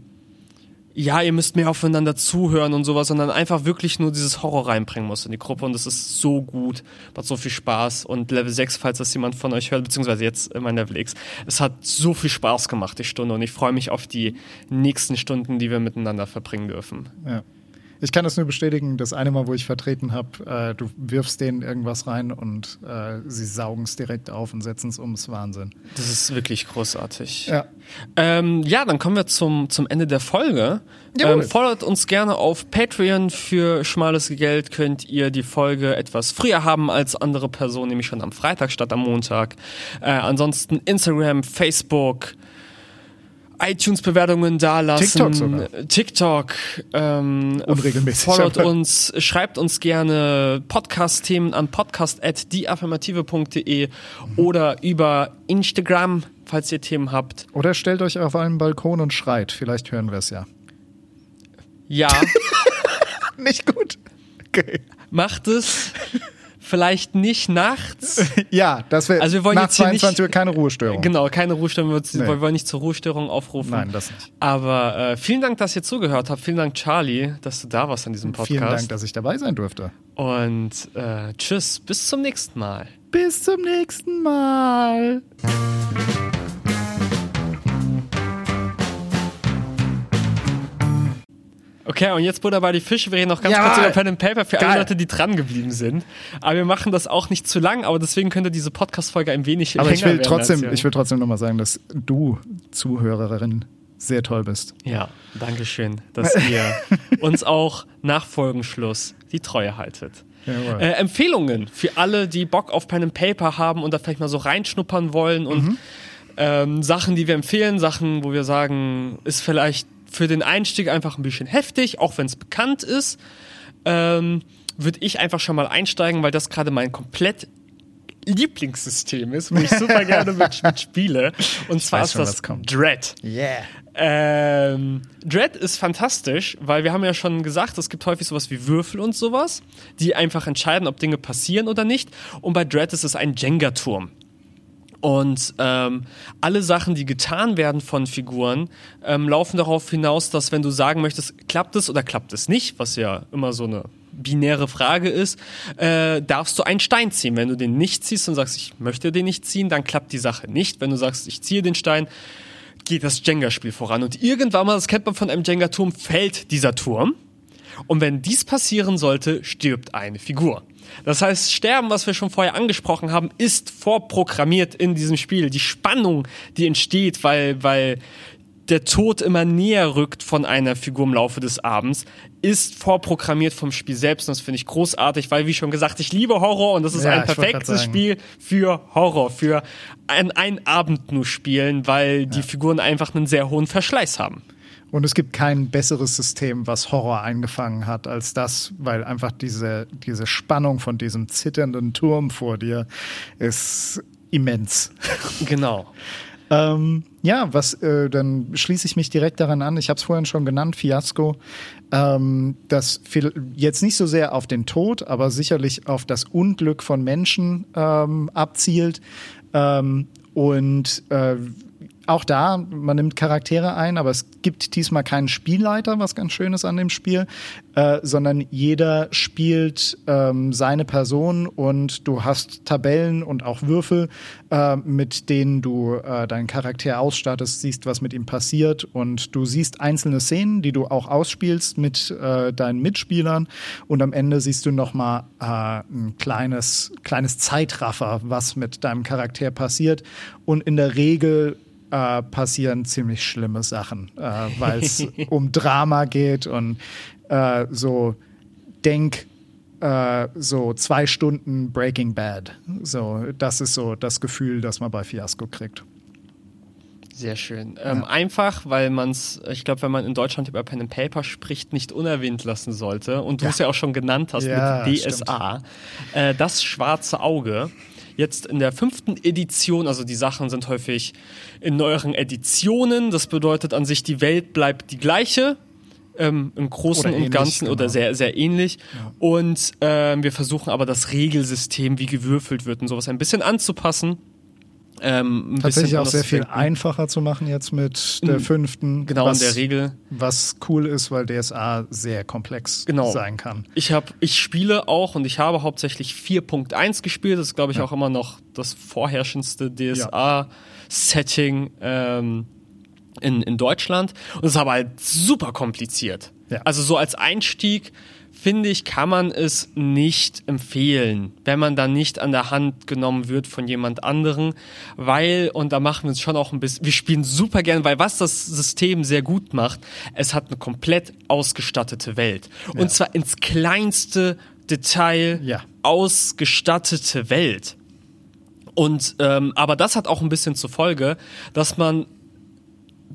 ja, ihr müsst mehr aufeinander zuhören und sowas, sondern einfach wirklich nur dieses Horror reinbringen muss in die Gruppe und das ist so gut, macht so viel Spaß und Level 6, falls das jemand von euch hört, beziehungsweise jetzt mein Level X, es hat so viel Spaß gemacht, die Stunde und ich freue mich auf die nächsten Stunden, die wir miteinander verbringen dürfen. Ja. Ich kann das nur bestätigen, das eine Mal, wo ich vertreten habe, äh, du wirfst denen irgendwas rein und äh, sie saugen es direkt auf und setzen es um. Das ist Wahnsinn. Das ist wirklich großartig. Ja, ähm, ja dann kommen wir zum, zum Ende der Folge. Ähm, fordert uns gerne auf Patreon. Für schmales Geld könnt ihr die Folge etwas früher haben als andere Personen, nämlich schon am Freitag statt am Montag. Äh, ansonsten Instagram, Facebook, iTunes-Bewertungen dalassen. TikTok sogar. TikTok. Ähm, Unregelmäßig. Followt [LAUGHS] uns, schreibt uns gerne Podcast-Themen an podcast.deaffirmative.de mhm. oder über Instagram, falls ihr Themen habt. Oder stellt euch auf einen Balkon und schreit. Vielleicht hören wir es ja. Ja. [LAUGHS] Nicht gut. Okay. Macht es. Vielleicht nicht nachts. [LAUGHS] ja, das wäre also wir wollen nach jetzt hier 22 Uhr nicht, keine Ruhestörung. Genau, keine Ruhestörung. Wir, Nee. wir wollen nicht zur Ruhestörung aufrufen. Nein, das nicht. Aber äh, vielen Dank, dass ihr zugehört habt. Vielen Dank, Charlie, dass du da warst an diesem Podcast. Vielen Dank, dass ich dabei sein durfte. Und äh, tschüss, bis zum nächsten Mal. Bis zum nächsten Mal. Okay, und jetzt Buddha bei die Fische. Wir reden noch ganz Ja. kurz über Pen and Paper für alle Geil. Leute, die dran geblieben sind. Aber wir machen das auch nicht zu lang, aber deswegen könnte diese Podcast-Folge ein wenig Aber ich will trotzdem, ich will trotzdem nochmal sagen, dass du, Zuhörerin, sehr toll bist. Ja, danke schön, dass ihr [LAUGHS] uns auch nach Folgenschluss die Treue haltet. Jawohl. Äh, Empfehlungen für alle, die Bock auf Pen and Paper haben und da vielleicht mal so reinschnuppern wollen und Mhm. ähm, Sachen, die wir empfehlen, Sachen, wo wir sagen, ist vielleicht für den Einstieg einfach ein bisschen heftig, auch wenn es bekannt ist, ähm, würde ich einfach schon mal einsteigen, weil das gerade mein komplett Lieblingssystem ist, wo ich [LAUGHS] super gerne mit, mit spiele. Und zwar weiß ist schon, das. Dread. Yeah. Ähm, Dread ist fantastisch, weil wir haben ja schon gesagt, es gibt häufig sowas wie Würfel und sowas, die einfach entscheiden, ob Dinge passieren oder nicht. Und bei Dread ist es ein Jenga-Turm. Und ähm, alle Sachen, die getan werden von Figuren, ähm, laufen darauf hinaus, dass wenn du sagen möchtest, klappt es oder klappt es nicht, was ja immer so eine binäre Frage ist, äh, darfst du einen Stein ziehen. Wenn du den nicht ziehst und sagst, ich möchte den nicht ziehen, dann klappt die Sache nicht. Wenn du sagst, ich ziehe den Stein, geht das Jenga-Spiel voran. Und irgendwann mal, das kennt man von einem Jenga-Turm, fällt dieser Turm. Und wenn dies passieren sollte, stirbt eine Figur. Das heißt, Sterben, was wir schon vorher angesprochen haben, ist vorprogrammiert in diesem Spiel. Die Spannung, die entsteht, weil, weil der Tod immer näher rückt von einer Figur im Laufe des Abends, ist vorprogrammiert vom Spiel selbst. Und das finde ich großartig, weil, wie schon gesagt, ich liebe Horror und das ist Ja, ein perfektes. Spiel für Horror, für ein, ein Abend nur spielen, weil die Figuren einfach einen sehr hohen Verschleiß haben. Und es gibt kein besseres System, was Horror eingefangen hat, als das, weil einfach diese, diese Spannung von diesem zitternden Turm vor dir ist immens. [LAUGHS] Genau. Ähm, ja, was äh, dann schließe ich mich direkt daran an. Ich habe es vorhin schon genannt, Fiasco. Ähm, das jetzt nicht so sehr auf den Tod, aber sicherlich auf das Unglück von Menschen ähm, abzielt. Ähm, und äh, auch da, man nimmt Charaktere ein, aber es gibt diesmal keinen Spielleiter, was ganz schön ist an dem Spiel, äh, sondern jeder spielt ähm, seine Person und du hast Tabellen und auch Würfel, äh, mit denen du äh, deinen Charakter ausstattest, siehst, was mit ihm passiert und du siehst einzelne Szenen, die du auch ausspielst mit äh, deinen Mitspielern und am Ende siehst du nochmal äh, ein kleines, kleines Zeitraffer, was mit deinem Charakter passiert und in der Regel äh, passieren ziemlich schlimme Sachen, äh, weil es [LAUGHS] um Drama geht und äh, so denk äh, so zwei Stunden Breaking Bad. So, das ist so das Gefühl, das man bei Fiasco kriegt. Sehr schön. Ähm, Einfach, weil man es, ich glaube, wenn man in Deutschland über Pen and Paper spricht, nicht unerwähnt lassen sollte. Und du es ja auch schon genannt hast Ja, mit DSA. Äh, das schwarze Auge. Jetzt in der fünften Edition, also die Sachen sind häufig in neueren Editionen. Das bedeutet an sich, die Welt bleibt die gleiche. Ähm, Im Großen Oder und ähnlich, Ganzen oder genau. sehr, sehr ähnlich. Und ähm, wir versuchen aber das Regelsystem, wie gewürfelt wird und sowas ein bisschen anzupassen. Ähm, Tatsächlich auch sehr viel denken. einfacher zu machen jetzt mit der fünften. Genau, was, in der Regel. Was cool ist, weil DSA sehr komplex Genau. sein kann. Ich habe, ich spiele auch und ich habe hauptsächlich 4.1 gespielt. Das ist, glaube ich, auch immer noch das vorherrschendste DSA-Setting ähm, in, in Deutschland. Und es ist aber halt super kompliziert. Ja. Also so als Einstieg finde ich, kann man es nicht empfehlen, wenn man dann nicht an der Hand genommen wird von jemand anderen, weil, und da machen wir uns schon auch ein bisschen, wir spielen super gern, weil was das System sehr gut macht, es hat eine komplett ausgestattete Welt. Und zwar ins kleinste Detail Ja. ausgestattete Welt. Und ähm, aber das hat auch ein bisschen zur Folge, dass man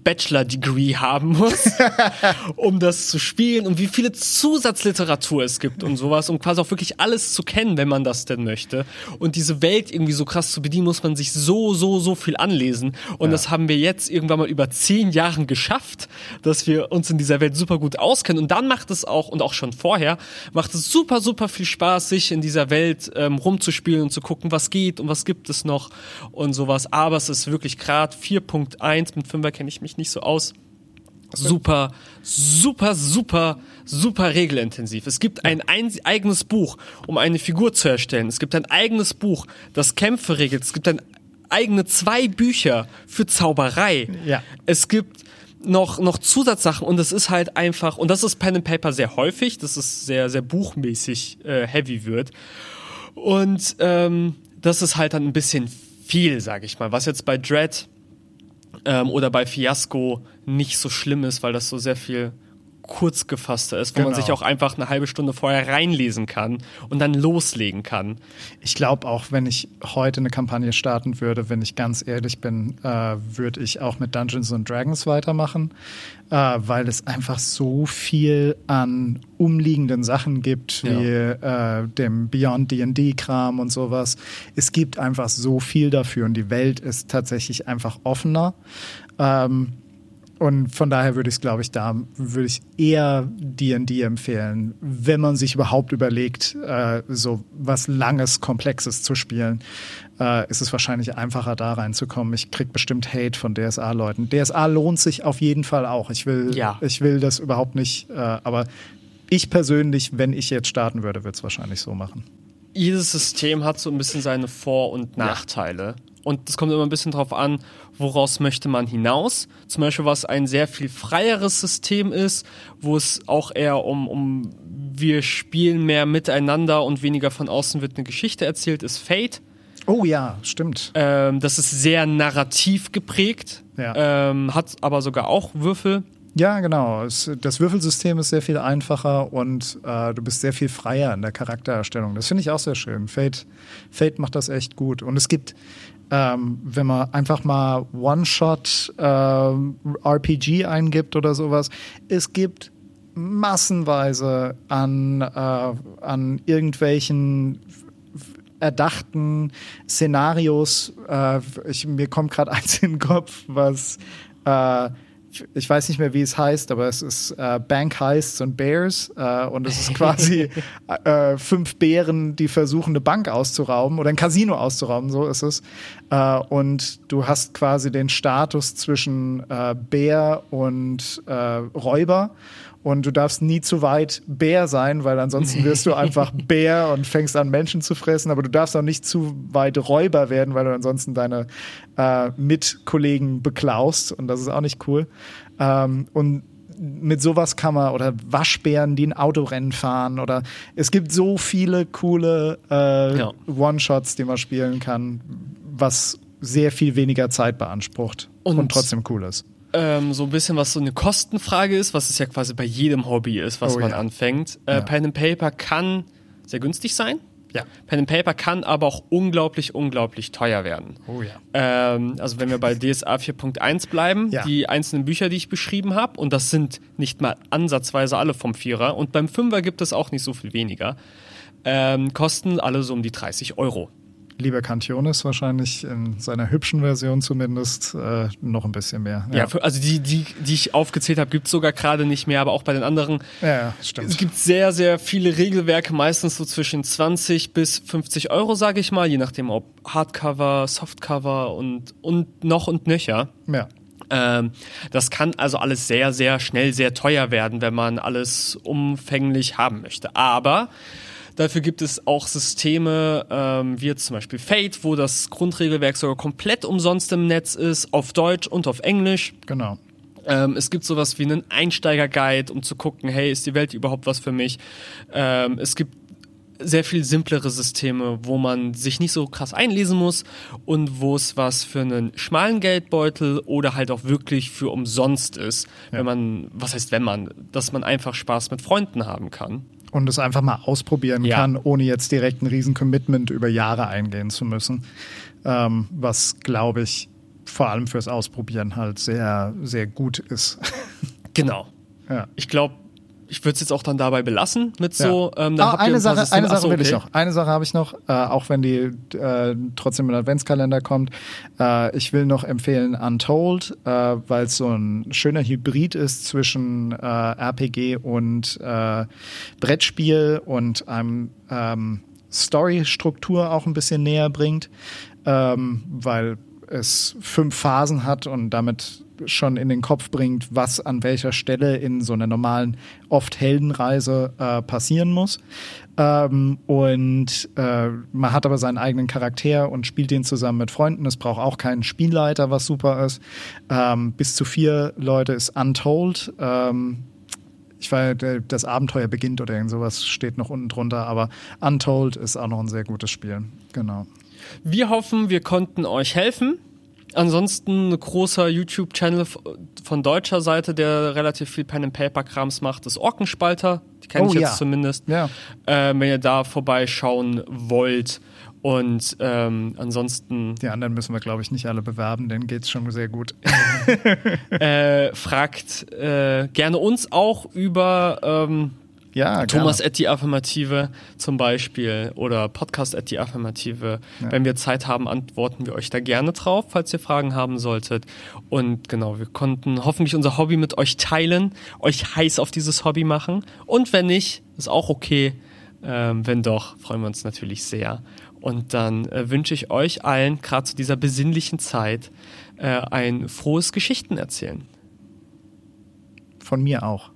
Bachelor-Degree haben muss, [LAUGHS] um das zu spielen und wie viele Zusatzliteratur es gibt und sowas, um quasi auch wirklich alles zu kennen, wenn man das denn möchte. Und diese Welt irgendwie so krass zu bedienen, muss man sich so, so, so viel anlesen. Und ja. das haben wir jetzt irgendwann mal über zehn Jahren geschafft, dass wir uns in dieser Welt super gut auskennen. Und dann macht es auch, und auch schon vorher, macht es super, super viel Spaß, sich in dieser Welt ähm, rumzuspielen und zu gucken, was geht und was gibt es noch und sowas. Aber es ist wirklich gerade 4.1, mit 5er kenne ich mich nicht so aus. Super, super, super, super regelintensiv. Es gibt ein, ein eigenes Buch, um eine Figur zu erstellen. Es gibt ein eigenes Buch, das Kämpfe regelt. Es gibt ein eigene zwei Bücher für Zauberei. Ja. Es gibt noch, noch Zusatzsachen und es ist halt einfach, und das ist Pen and Paper sehr häufig, dass es sehr, sehr buchmäßig äh, heavy wird. Und ähm, das ist halt dann ein bisschen viel, sag ich mal. Was jetzt bei Dread ähm, oder bei Fiasco nicht so schlimm ist, weil das so sehr viel kurz gefasster ist, wo genau. man sich auch einfach eine halbe Stunde vorher reinlesen kann und dann loslegen kann. Ich glaube auch, wenn ich heute eine Kampagne starten würde, wenn ich ganz ehrlich bin, äh, würde ich auch mit Dungeons and Dragons weitermachen, äh, weil es einfach so viel an umliegenden Sachen gibt, wie ja. äh, dem Beyond D&D-Kram und sowas. Es gibt einfach so viel dafür und die Welt ist tatsächlich einfach offener. Ähm, und von daher würde ich es, glaube ich, da würde ich eher D&D empfehlen, wenn man sich überhaupt überlegt, äh, so was Langes, Komplexes zu spielen, äh, ist es wahrscheinlich einfacher, da reinzukommen. Ich krieg bestimmt Hate von DSA-Leuten. DSA lohnt sich auf jeden Fall auch. Ich will, ja. ich will das überhaupt nicht, äh, aber ich persönlich, wenn ich jetzt starten würde, würde es wahrscheinlich so machen. Jedes System hat so ein bisschen seine Vor- und Nachteile. Ja. Und es kommt immer ein bisschen drauf an, woraus möchte man hinaus. Zum Beispiel, was ein sehr viel freieres System ist, wo es auch eher um, um wir spielen mehr miteinander und weniger von außen wird eine Geschichte erzählt, ist Fate. Oh ja, stimmt. Ähm, das ist sehr narrativ geprägt, ja. ähm, hat aber sogar auch Würfel. Ja, genau. Das Würfelsystem ist sehr viel einfacher und äh, du bist sehr viel freier in der Charaktererstellung. Das finde ich auch sehr schön. Fate, Fate macht das echt gut. Und es gibt ähm, wenn man einfach mal One-Shot äh, RPG eingibt oder sowas, es gibt massenweise an, äh, an irgendwelchen erdachten Szenarios. Äh, ich, mir kommt gerade eins in den Kopf, was äh, ich weiß nicht mehr, wie es heißt, aber es ist äh, Bank Heists und Bears äh, und es ist quasi [LAUGHS] äh, fünf Bären, die versuchen, eine Bank auszurauben oder ein Casino auszurauben, so ist es. Äh, und du hast quasi den Status zwischen äh, Bär und äh, Räuber und du darfst nie zu weit Bär sein, weil ansonsten wirst du einfach [LAUGHS] Bär und fängst an, Menschen zu fressen. Aber du darfst auch nicht zu weit Räuber werden, weil du ansonsten deine äh, Mitkollegen beklaust. Und das ist auch nicht cool. Ähm, und mit sowas kann man, oder Waschbären, die ein Autorennen fahren, oder es gibt so viele coole äh, ja. One-Shots, die man spielen kann, was sehr viel weniger Zeit beansprucht und, und trotzdem cool ist ähm, so ein bisschen, was so eine Kostenfrage ist, was es ja quasi bei jedem Hobby ist, was oh, man ja. anfängt. Äh, ja. Pen and Paper kann sehr günstig sein. Ja. Pen and Paper kann aber auch unglaublich, unglaublich teuer werden. Oh ja. Ähm, also wenn wir bei DSA 4.1 bleiben, ja. die einzelnen Bücher, die ich beschrieben habe, und das sind nicht mal ansatzweise alle vom Vierer, und beim Fünfer gibt es auch nicht so viel weniger, ähm, kosten alle so um die 30 Euro lieber Cantionis wahrscheinlich in seiner hübschen Version zumindest äh, noch ein bisschen mehr. Ja, ja für, also die, die, die ich aufgezählt habe, gibt es sogar gerade nicht mehr, aber auch bei den anderen. Ja, stimmt. Es gibt sehr, sehr viele Regelwerke, meistens so zwischen 20 bis 50 Euro, sage ich mal, je nachdem ob Hardcover, Softcover und, und noch und nöcher. Ja. Ähm, das kann also alles sehr, sehr schnell sehr teuer werden, wenn man alles umfänglich haben möchte. Aber Dafür gibt es auch Systeme ähm, wie jetzt zum Beispiel Fate, wo das Grundregelwerk sogar komplett umsonst im Netz ist, auf Deutsch und auf Englisch. Genau. Ähm, es gibt sowas wie einen Einsteiger-Guide, um zu gucken, hey, ist die Welt überhaupt was für mich? Ähm, es gibt sehr viel simplere Systeme, wo man sich nicht so krass einlesen muss und wo es was für einen schmalen Geldbeutel oder halt auch wirklich für umsonst ist, ja. wenn man, was heißt wenn man, dass man einfach Spaß mit Freunden haben kann und es einfach mal ausprobieren ja. kann, ohne jetzt direkt ein riesen Commitment über Jahre eingehen zu müssen. Ähm, was, glaube ich, vor allem fürs Ausprobieren halt sehr, sehr gut ist. Genau. Ja. Ich glaube, ich würde es jetzt auch dann dabei belassen mit so. Ja. Ähm, ah, eine ein Sache, eine Sache Achso, will ich okay. noch. Eine Sache habe ich noch, äh, auch wenn die äh, trotzdem im Adventskalender kommt. Äh, ich will noch empfehlen Untold, äh, weil es so ein schöner Hybrid ist zwischen äh, RPG und äh, Brettspiel und einem ähm, Story-Struktur auch ein bisschen näher bringt, ähm, weil es fünf Phasen hat und damit schon in den Kopf bringt, was an welcher Stelle in so einer normalen, oft Heldenreise äh, passieren muss. Ähm, und äh, man hat aber seinen eigenen Charakter und spielt den zusammen mit Freunden. Es braucht auch keinen Spielleiter, was super ist. Ähm, bis zu vier Leute ist Untold. Ähm, ich weiß, das Abenteuer beginnt oder irgend sowas steht noch unten drunter, aber Untold ist auch noch ein sehr gutes Spiel. Genau. Wir hoffen, wir konnten euch helfen. Ansonsten ein großer YouTube-Channel von deutscher Seite, der relativ viel Pen and Paper Krams macht, ist Orkenspalter. Die kenne Oh, ich jetzt ja. zumindest. Ja. Äh, wenn ihr da vorbeischauen wollt. Und ähm, ansonsten Die anderen müssen wir, glaube ich, nicht alle bewerben, denen geht's schon sehr gut. [LAUGHS] äh, fragt äh, gerne uns auch über ähm, Ja, Thomas gerne. at die Affirmative zum Beispiel oder Podcast at die Affirmative. Ja. Wenn wir Zeit haben, antworten wir euch da gerne drauf, falls ihr Fragen haben solltet. Und genau, wir konnten hoffentlich unser Hobby mit euch teilen, euch heiß auf dieses Hobby machen. Und wenn nicht, ist auch okay. Ähm, wenn doch, freuen wir uns natürlich sehr. Und dann äh, wünsche ich euch allen, gerade zu dieser besinnlichen Zeit, äh, ein frohes Geschichtenerzählen. Von mir auch.